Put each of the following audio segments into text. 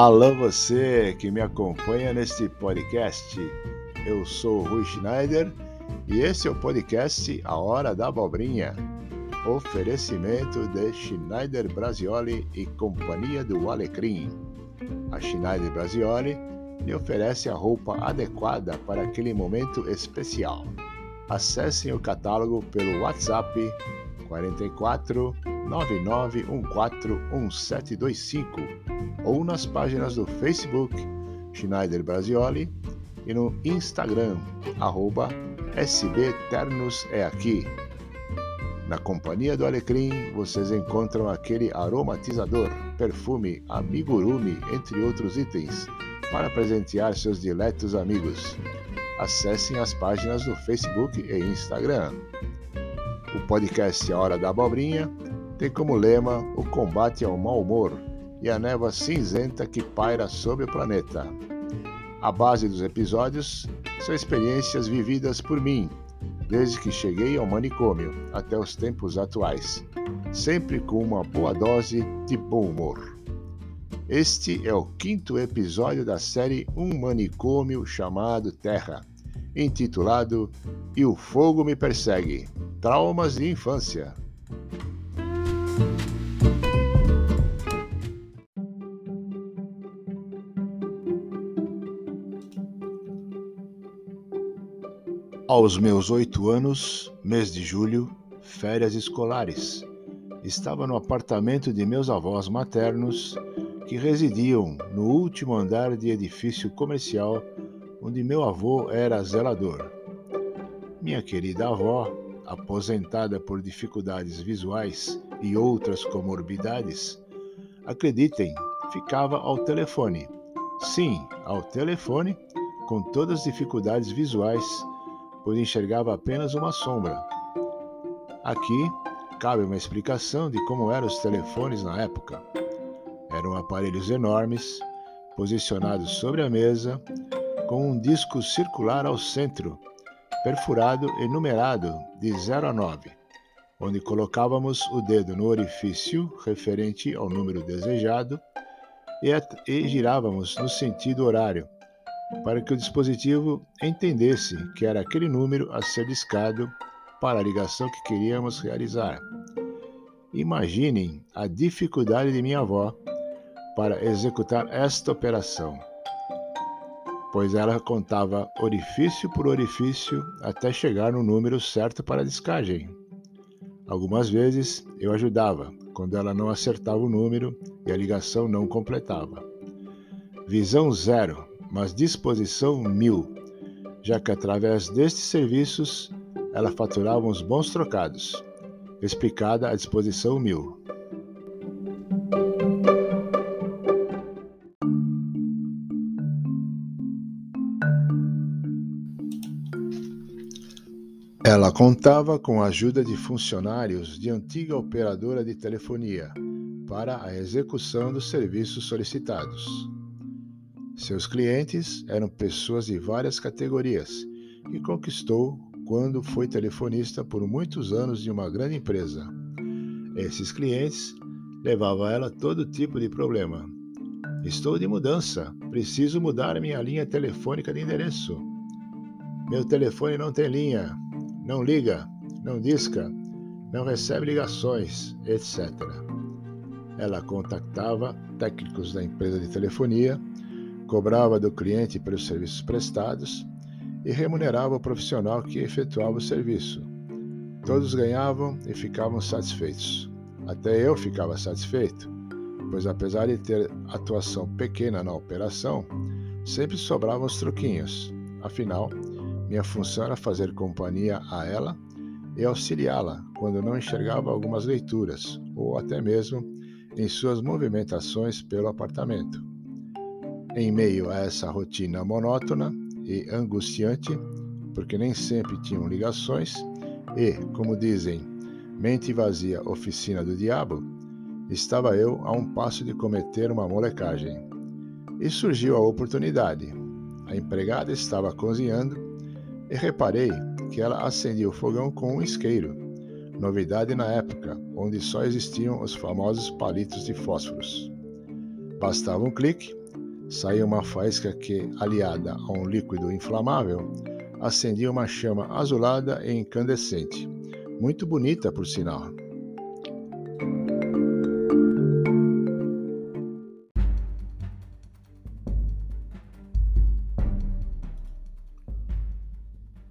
Alô, você que me acompanha neste podcast. Eu sou Rui Schneider e esse é o podcast A Hora da Abobrinha. Oferecimento de Schneider Brasioli e Companhia do Alecrim. A Schneider Brasioli lhe oferece a roupa adequada para aquele momento especial. Acessem o catálogo pelo WhatsApp 44 99141725 ou nas páginas do Facebook Schneider Brasioli e no Instagram arroba SBTernos é aqui. Na companhia do Alecrim, vocês encontram aquele aromatizador, perfume, amigurumi, entre outros itens, para presentear seus diletos amigos. Acessem as páginas do Facebook e Instagram. O podcast A Hora da Abobrinha tem como lema o combate ao mau humor e a névoa cinzenta que paira sobre o planeta. A base dos episódios são experiências vividas por mim, desde que cheguei ao manicômio até os tempos atuais, sempre com uma boa dose de bom humor. Este é o quinto episódio da série Um Manicômio Chamado Terra, intitulado E o Fogo Me Persegue Traumas de Infância. Aos meus oito anos, mês de julho, férias escolares, estava no apartamento de meus avós maternos, que residiam no último andar de edifício comercial onde meu avô era zelador. Minha querida avó, aposentada por dificuldades visuais e outras comorbidades, acreditem, ficava ao telefone. Sim, ao telefone, com todas as dificuldades visuais pois enxergava apenas uma sombra. Aqui cabe uma explicação de como eram os telefones na época. Eram aparelhos enormes, posicionados sobre a mesa, com um disco circular ao centro, perfurado e numerado de 0 a 9, onde colocávamos o dedo no orifício referente ao número desejado e, e girávamos no sentido horário para que o dispositivo entendesse que era aquele número a ser discado para a ligação que queríamos realizar. Imaginem a dificuldade de minha avó para executar esta operação, pois ela contava orifício por orifício até chegar no número certo para a descagem. Algumas vezes eu ajudava, quando ela não acertava o número e a ligação não completava. Visão zero mas disposição mil, já que através destes serviços ela faturava uns bons trocados. Explicada a disposição mil. Ela contava com a ajuda de funcionários de antiga operadora de telefonia para a execução dos serviços solicitados. Seus clientes eram pessoas de várias categorias e conquistou quando foi telefonista por muitos anos de uma grande empresa. Esses clientes levavam a ela todo tipo de problema. Estou de mudança, preciso mudar minha linha telefônica de endereço. Meu telefone não tem linha, não liga, não disca, não recebe ligações, etc. Ela contactava técnicos da empresa de telefonia cobrava do cliente pelos serviços prestados e remunerava o profissional que efetuava o serviço. Todos ganhavam e ficavam satisfeitos. Até eu ficava satisfeito, pois apesar de ter atuação pequena na operação, sempre sobravam os truquinhos. Afinal, minha função era fazer companhia a ela e auxiliá-la quando não enxergava algumas leituras ou até mesmo em suas movimentações pelo apartamento. Em meio a essa rotina monótona e angustiante, porque nem sempre tinham ligações, e, como dizem, mente vazia, oficina do diabo, estava eu a um passo de cometer uma molecagem. E surgiu a oportunidade. A empregada estava cozinhando e reparei que ela acendia o fogão com um isqueiro, novidade na época, onde só existiam os famosos palitos de fósforos. Bastava um clique Saía uma faísca que, aliada a um líquido inflamável, acendia uma chama azulada e incandescente. Muito bonita, por sinal.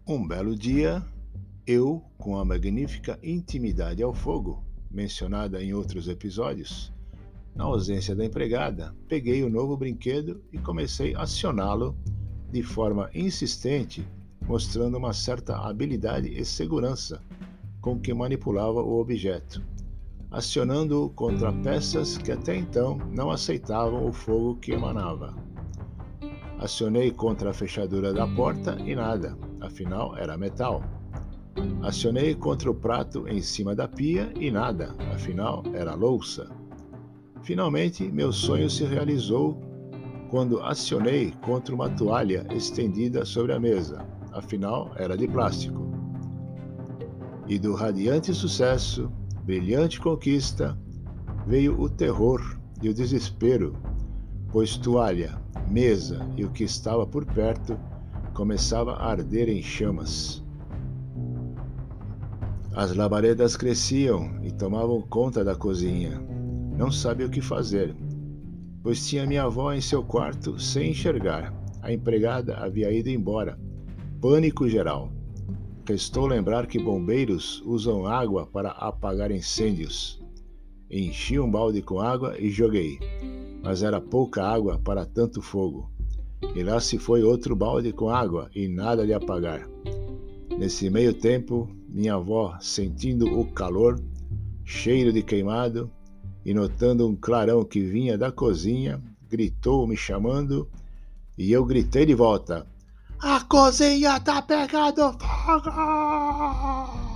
Um belo dia, eu, com a magnífica intimidade ao fogo, mencionada em outros episódios, na ausência da empregada, peguei o novo brinquedo e comecei a acioná-lo de forma insistente, mostrando uma certa habilidade e segurança com que manipulava o objeto, acionando-o contra peças que até então não aceitavam o fogo que emanava. Acionei contra a fechadura da porta e nada, afinal era metal. Acionei contra o prato em cima da pia e nada, afinal era louça. Finalmente, meu sonho se realizou quando acionei contra uma toalha estendida sobre a mesa, afinal era de plástico. E do radiante sucesso, brilhante conquista, veio o terror e o desespero, pois toalha, mesa e o que estava por perto começava a arder em chamas. As labaredas cresciam e tomavam conta da cozinha. Não sabia o que fazer, pois tinha minha avó em seu quarto sem enxergar. A empregada havia ido embora. Pânico geral. Restou lembrar que bombeiros usam água para apagar incêndios. Enchi um balde com água e joguei mas era pouca água para tanto fogo. E lá se foi outro balde com água e nada de apagar. Nesse meio tempo, minha avó, sentindo o calor, cheiro de queimado, e notando um clarão que vinha da cozinha, gritou me chamando, e eu gritei de volta: A cozinha tá pegando fogo!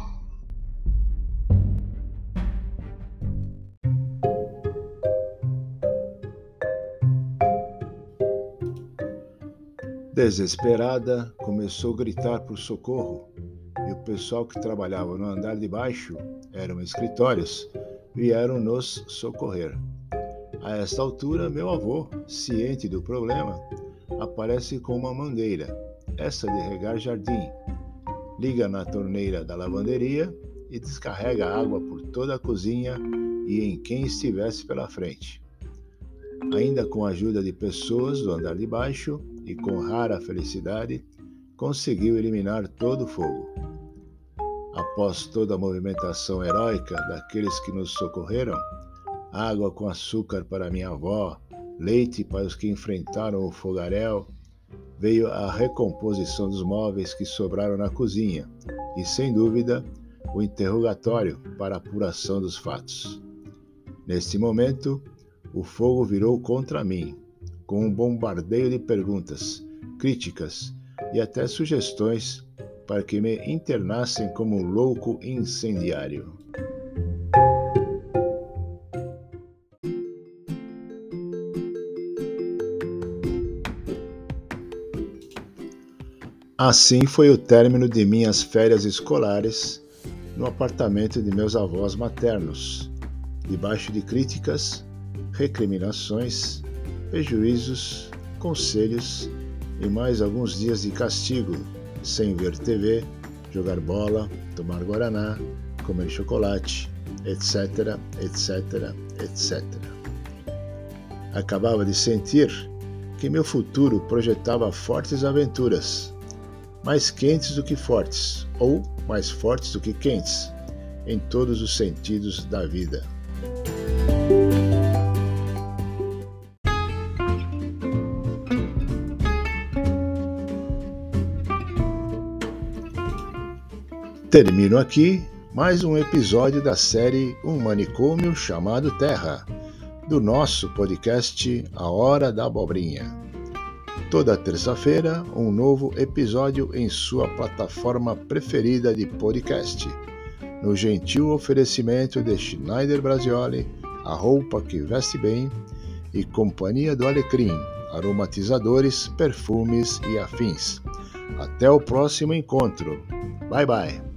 Desesperada, começou a gritar por socorro e o pessoal que trabalhava no andar de baixo, eram escritórios, vieram nos socorrer. A esta altura, meu avô, ciente do problema, aparece com uma mangueira, essa de regar jardim, liga na torneira da lavanderia e descarrega água por toda a cozinha e em quem estivesse pela frente. Ainda com a ajuda de pessoas do andar de baixo, e com rara felicidade conseguiu eliminar todo o fogo. Após toda a movimentação heróica daqueles que nos socorreram, água com açúcar para minha avó, leite para os que enfrentaram o fogaréu, veio a recomposição dos móveis que sobraram na cozinha e, sem dúvida, o interrogatório para apuração dos fatos. Neste momento, o fogo virou contra mim com um bombardeio de perguntas, críticas e até sugestões para que me internassem como louco incendiário. Assim foi o término de minhas férias escolares no apartamento de meus avós maternos, debaixo de críticas, recriminações prejuízos, conselhos e mais alguns dias de castigo, sem ver TV, jogar bola, tomar guaraná, comer chocolate, etc, etc, etc. Acabava de sentir que meu futuro projetava fortes aventuras, mais quentes do que fortes, ou mais fortes do que quentes, em todos os sentidos da vida. Termino aqui mais um episódio da série Um Manicômio Chamado Terra, do nosso podcast A Hora da Abobrinha. Toda terça-feira, um novo episódio em sua plataforma preferida de podcast, no gentil oferecimento de Schneider Brasioli, a roupa que veste bem, e Companhia do Alecrim, aromatizadores, perfumes e afins. Até o próximo encontro. Bye bye.